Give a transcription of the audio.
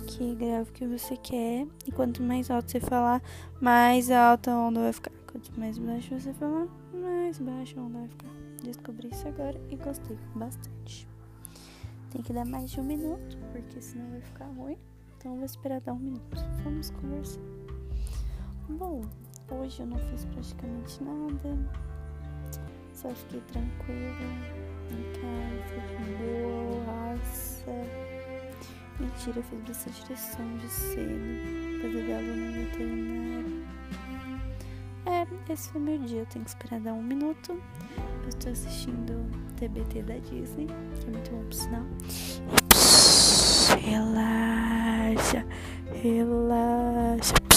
que grave que você quer. E quanto mais alto você falar, mais alta a onda vai ficar. Quanto mais baixo você falar, mais baixa a onda vai ficar. Descobri isso agora e gostei bastante. Tem que dar mais de um minuto, porque senão vai ficar ruim. Então vou esperar dar um minuto. Vamos conversar. Bom, hoje eu não fiz praticamente nada. Só fiquei tranquila em casa, Mentira, eu fiz bastante lição de cedo. Aula no veterinário. É, esse foi meu dia. Eu tenho que esperar dar um minuto. Eu estou assistindo TBT da Disney, que é muito bom pro sinal. Relaxa, relaxa.